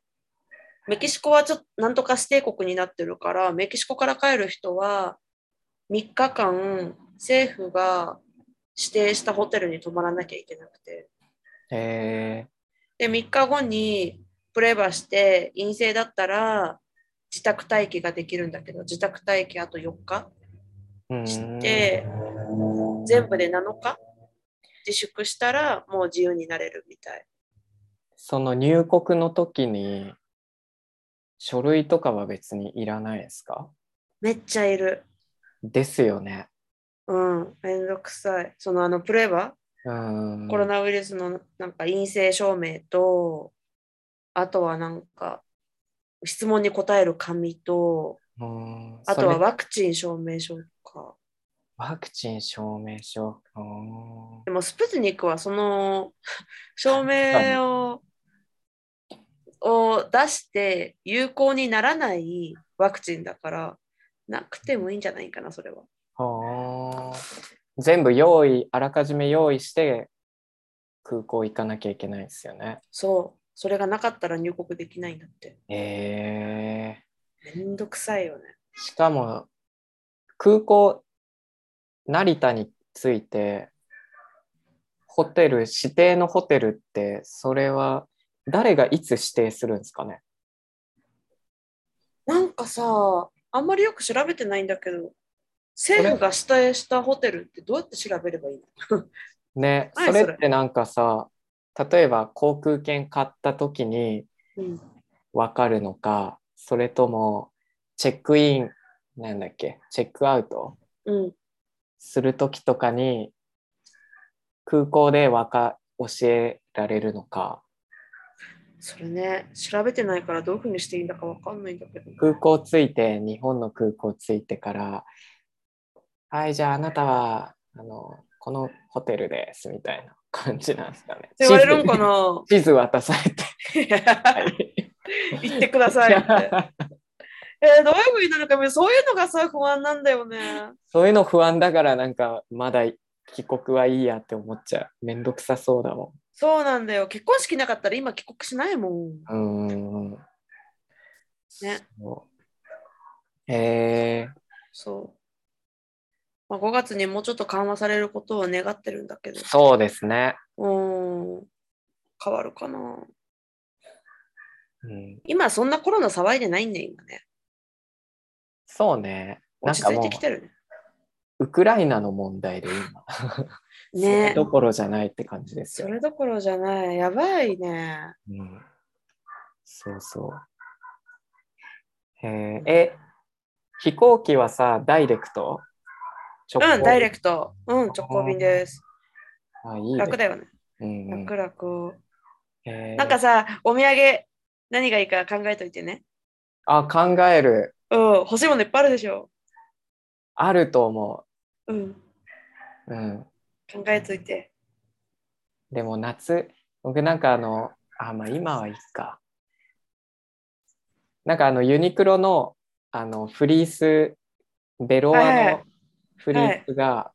メキシコはちょっとなんとか指定国になってるから、メキシコから帰る人は3日間政府が指定したホテルに泊まらなきゃいけなくて。えで、3日後にプレバして陰性だったら自宅待機ができるんだけど、自宅待機あと4日？して、全部で7日？自粛したらもう自由になれるみたい。その入国の時に、書類とかは別にいらないですか？めっちゃいる。ですよね。うん、めんどくさい。そのあのプレバ、うーん。コロナウイルスのなんか陰性証明と、あとはなんか質問に答える紙と、あとはワクチン証明書とか。ワクチン証明書。でもスプツニクはその 証明をを出して有効にならないワクチンだから、なくてもいいんじゃないかな、それは。はあ全部用意、あらかじめ用意して空港行かなきゃいけないですよね。そう。それがなかったら入国できないんだって。えめんどくさいよね。ー、しかも空港、成田に着いて、ホテル、指定のホテルって、それは誰がいつ指定するんですかね？なんかさ、あんまりよく調べてないんだけど、政府が指定したホテルってどうやって調べればいいの？ね、何それってなんかさ、例えば航空券買った時にうん、わかるのか、それともチェックイン、なんだっけ、チェックアウト？うん、する時とかに空港でわか教えられるのか、それね、調べてないからどういうふうにしていいんだかわかんないんだけど。空港着いて、日本の空港着いてから、はい、じゃああなたは、あの、このホテルです、みたいな感じなんですかね。言われるんかな？地図渡されて。はい言ってくださいって。えーどういうふうになるか、そういうのがさ、不安なんだよね。そういうの不安だからなんかまだ帰国はいいやって思っちゃう。めんどくさそうだもそうなんだよ。結婚式なかったら今帰国しないもん。ん。うーん。ね。へえそう。まあ、5月にもうちょっと緩和されることを願ってるんだけど。そうですね。うーん。変わるかな。うん、今そんなコロナ騒いでないんね、今ね。そうね。なん落ち着いてきてるね。ウクライナの問題で今。そねれどころじゃないって感じですよ。それどころじゃない。やばいね。うん、そうそう。へええ、飛行機はさ、ダイレクト？うん、ダイレククト。うん、直行便です。ト。あいいね楽だよね。うんうん楽楽。へーなんかさ、お土産何がいいか考えといてね。あ、考える。うん、欲しいものいっぱいあるでしょ。あると思うん、う。うん。考えといて。でも夏、僕なんかあの、あ、まあ今はいいか。なんかあのユニクロのあのフリース、ベロアのフリースが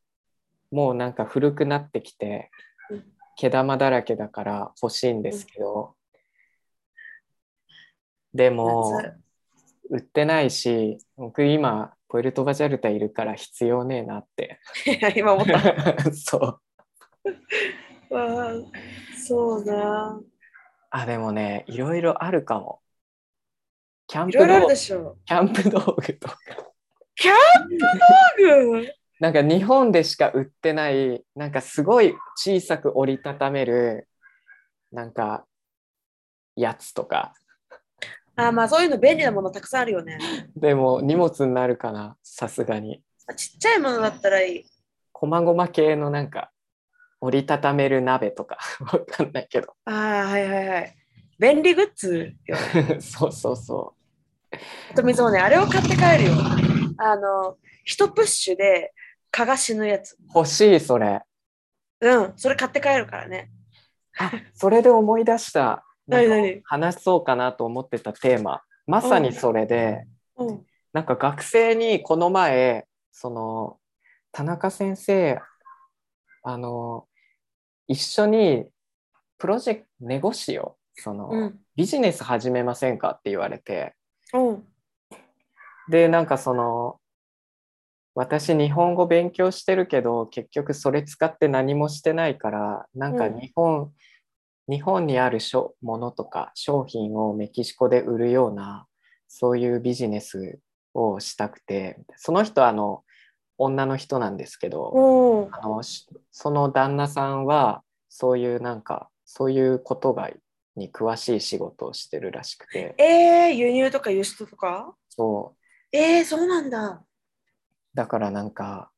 もうなんか古くなってきてうん、毛玉だらけだから欲しいんですけど、でも夏売ってないし、僕今ポエルトバジャルタいるから必要ねえなって。今思った。そう。わあそうな。あ、でもね、いろいろあるかも。キャンプ道でしょ。キャンプ道具とか。キャンプ道具？なんか日本でしか売ってない、なんかすごい小さく折りたためる、なんか、やつとか。あまあそういうの便利なものたくさんあるよね。でも荷物になるかな、さすがに。ちっちゃいものだったらいい。こまごま系のなんか、折りたためる鍋とか、わかんないけど。ああ、はいはいはい。便利グッズよ。そうそうそあと水もね、あれを買って帰るよ。あの、一プッシュで蚊が死ぬやつ。う。欲しい、それ。うん、それ買って帰るからね。あ、それで思い出した。話そうかなと思ってたテーマ。まさにそれで、うん。なんか学生にこの前その田中先生あの一緒にプロジェクトネゴシをその、うん。ビジネス始めませんかって言われて。うん。でなんかその私日本語勉強してるけど結局それ使って何もしてないからなんかうん日本、にあるしょものとか商品をメキシコで売るようなそういうビジネスをしたくてその人はあの女の人なんですけどうん。あのしその旦那さんはそういうなんかそういうことがに詳しい仕事をしてるらしくてえー、輸入とか輸出とか？そうえー、そうなんだ。だからなんか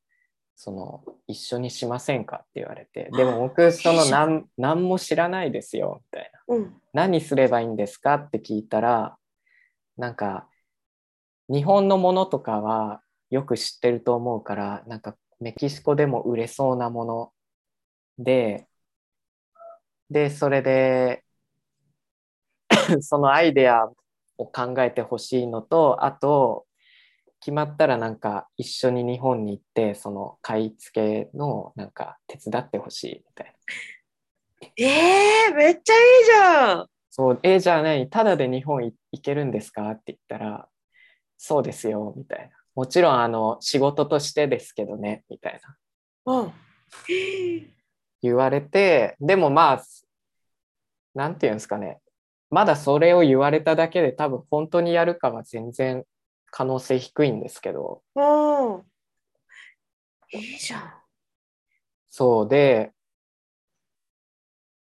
その一緒にしませんかって言われてでも僕その何何も知らないですよみたいなうん。何すればいいんですかって聞いたらなんか日本のものとかはよく知ってると思うからなんかメキシコでも売れそうなものででそれで そのアイデアを考えてほしいのとあと決まったらなんか一緒に日本に行ってその買い付けのなんか手伝ってほしいみたいな。えー、めっちゃいいじゃん。そう、えーじゃあ何、ただで日本い行けるんですか？って言ったら、そうですよ、みたいな。もちろん、あの、仕事としてですけどね、みたいな。うん。言われて、でもまあ、なんていうんですかね。まだそれを言われただけで多分本当にやるかは全然可能性低いんですけど、うん。いいじゃん。そうで、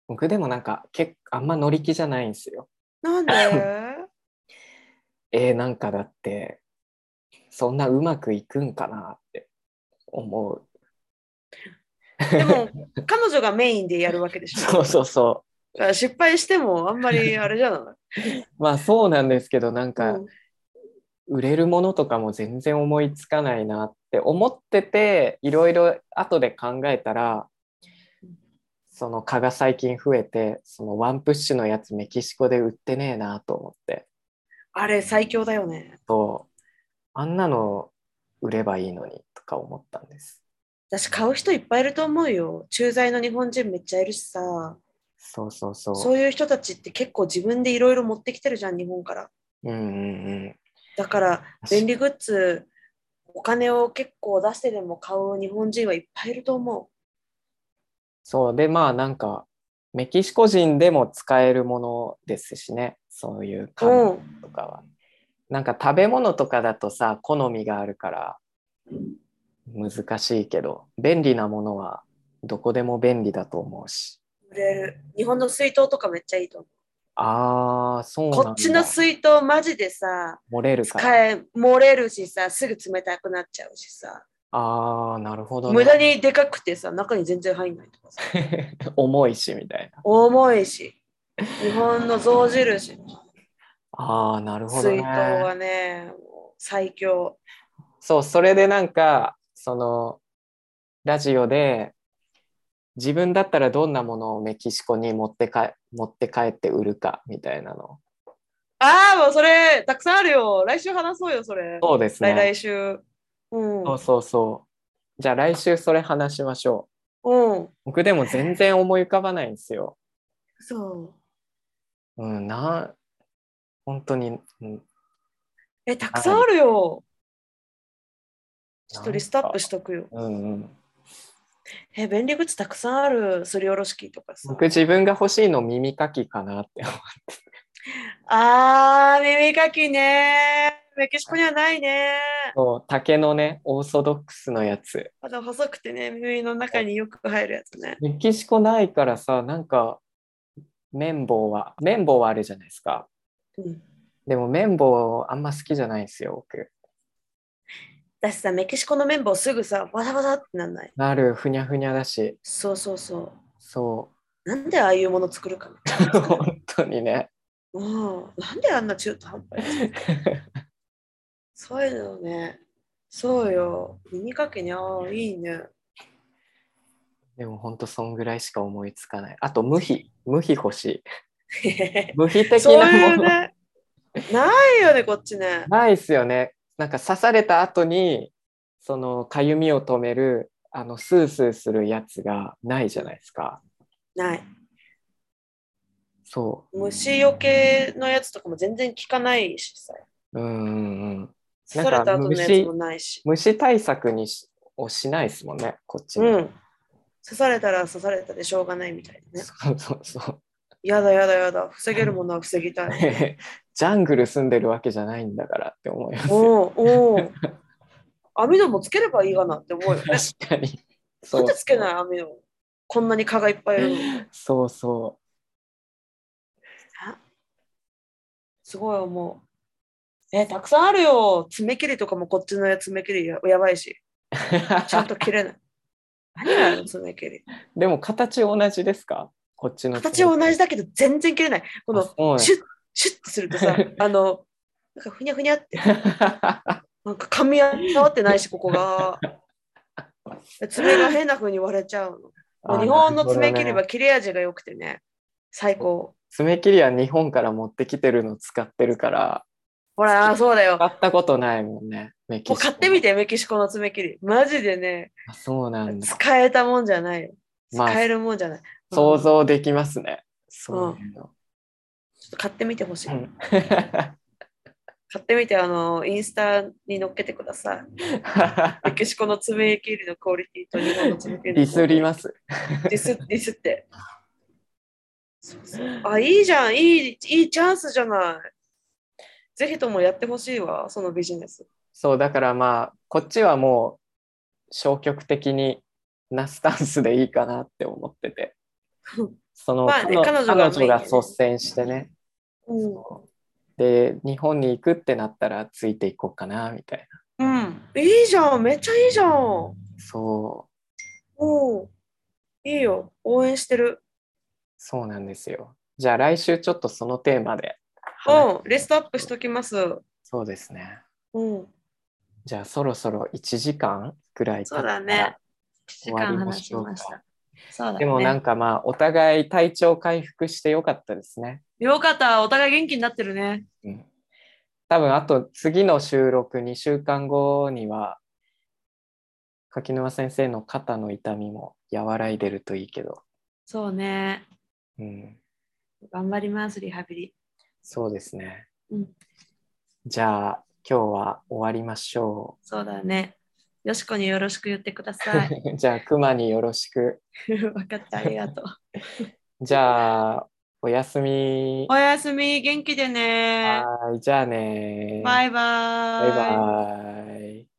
僕でもなんか結構あんま乗り気じゃないんですよ。なんで？えーなんかだって、そんなうまくいくんかなって思う。でも、彼女がメインでやるわけでしょ？そうそうそだから失敗してもあんまりあれじゃなう。まあそうなんですけど、なんい、かうん売れるものとかも全然思いつかないなって思ってて、いろいろ後で考えたら、その蚊が最近増えて、そのワンプッシュのやつメキシコで売ってねえなと思って、あれ最強だよね。そう、あんなの売ればいいのにとか思ったんです。私買う人いっぱいいると思うよ。駐在の日本人めっちゃいるしさ。そうそうそう。そういう人たちって結構自分でいろいろ持ってきてるじゃん、日本から。うんうんうん。だから便利グッズ、お金を結構出してでも買う日本人はいっぱいいると思そうでまあなんかメキシコ人でも使えるものですしねそういうう。紙うん。とかは。なんか食べ物とかだとさ好みがあるから難しいけど便利なものはどこでも便利だと思うし。売れる。日本の水筒とかめっちゃいいと思う。ああそうなんだ。こっちの水筒マジでさ、漏れるかえ、漏れるしさ、すぐ冷たくなっちゃうしさ、ああなるほど、ね。無駄にでかくてさ、中に全然入んないとかさ、重いしみたいな。重いし、日本の象印のああなるほど、ね。水筒はね、最強。そう、それでなんか、その、ラジオで、自分だったらどんなものをメキシコに持ってか持って帰って売るかみたいなの。ああ、もうそれ、たくさんあるよ。来週話そうよ、それ。そうです来ね。来週。うん。そうそうそう。じゃあ来週それ話しましょう。うん。僕でも全然思い浮かばないんですよ。そう。うん、な、本当に、うん、え、たくさんあるよ。ちょっとリストアップしとくよ。うんうん。え、便利グッズたくさんある。すりおろし器とかさ。僕自分が欲しいの耳かきかなって思う。あー、耳かきね。メキシコにはないね。そう竹のね、オーソドックスのやつ。まだ細くてね、耳の中によく入るやつね。メキシコないからさ、なんか、綿棒は、綿棒はあるじゃないですか。うん。でも綿棒あんま好きじゃないんですよ、僕。だしさ、メキシコの綿棒すぐさ、わざわざってなんない？なる、ふにゃふにゃだし。そうそうそ。そうなんでああいうもの作るか。本当にね。うん。なんであんな中途半端に？そういうのね。そうよ。耳かきね。ああ、いいね。でも本当そんぐらいしか思いつかない。あと、無比。無比欲しい。無比的そうなもの、いうね。ないよね、こっちね。ないっすよね。なんか刺された後にそのかゆみを止めるあのスースーするやつがないじゃないですか。ない。そ虫除けのやつとかも全然効かないしさ。う。うんうんうん。刺された後のやつもないし。虫対策にしをしないですもんね、こっちの。うん。刺されたら刺されたでしょうがないみたいなね。そうそうそう。やだやだやだ。防げるものは防ぎたい。ジャングル住んでるわけじゃないんだからって思いますよ。おうおう 網戸もつければいいかなって思うよね。確かに。なんでつけない網戸こんなに蚊がいっぱいいるの？に。そうそすごい思う。え、たくさんあるよ。爪切りとかもこっちの爪切りややばいし。う。ちゃんと切れない。何があるの？爪切り。でも形同じですか？こっちの。形は同じだけど全然切れない。このシュッ、シュッとするとさ、あの、なんかふにゃふにゃって、なんか噛み合ってないし、ここが。爪が変な風に割れちゃうの。日本の爪切りは切れ味が良くてね、最高。爪切りは日本から持ってきてるの使ってるから、ほら、あそうだよ。使ったことないもんね。メキシコ買ってみて、メキシコの爪切り。マジでね、あそうなんだ。使えたもんじゃないよ。まあ使えるもんじゃない。想うん像できますね。そういうの。ちょっと買ってみてほしい。うん 買ってみて、あの、インスタに載っけてください。メキシコの爪切りのクオリティと日本の爪切りのディスります。ディスディスって。そうそうあ、いいじゃん。いい、いいチャンスじゃない。ぜひともやってほしいわ、そのビジネス。そう、だからまあ、こっちはもう消極的になスタンスでいいかなって思ってて。その、まあね彼彼女が率先してね。うん。で、日本に行くってなったらついていこうかな、みたいうん。いいじゃん。めっちゃいいじゃん。な。そおういいよ。応援してる。う、そうなんですよ。じゃあ来週ちょっとそのテーマで。うん。リストアップしときます。そうですね。うん。じゃあそろそろ1時間ぐらい経そうだね。時終わり間話しました。そうだね。でもなんかまあ、お互い体調回復してよかったですね。よかった。お互い元気になってるね。うん、多分あと次の収録2週間後には柿沼先生の肩の痛みも和らいでるといいけど、そうね。うん、頑張ります、リハビリ。そうですね。うんじゃあ今日は終わりましょそうだね。よしこによろしく言ってください。う。じゃあ熊によろしく。分かった、ありがとう。じゃあおやすみ。おやすみ、元気でね。はい、じゃあね。バイバイ。バイバイ。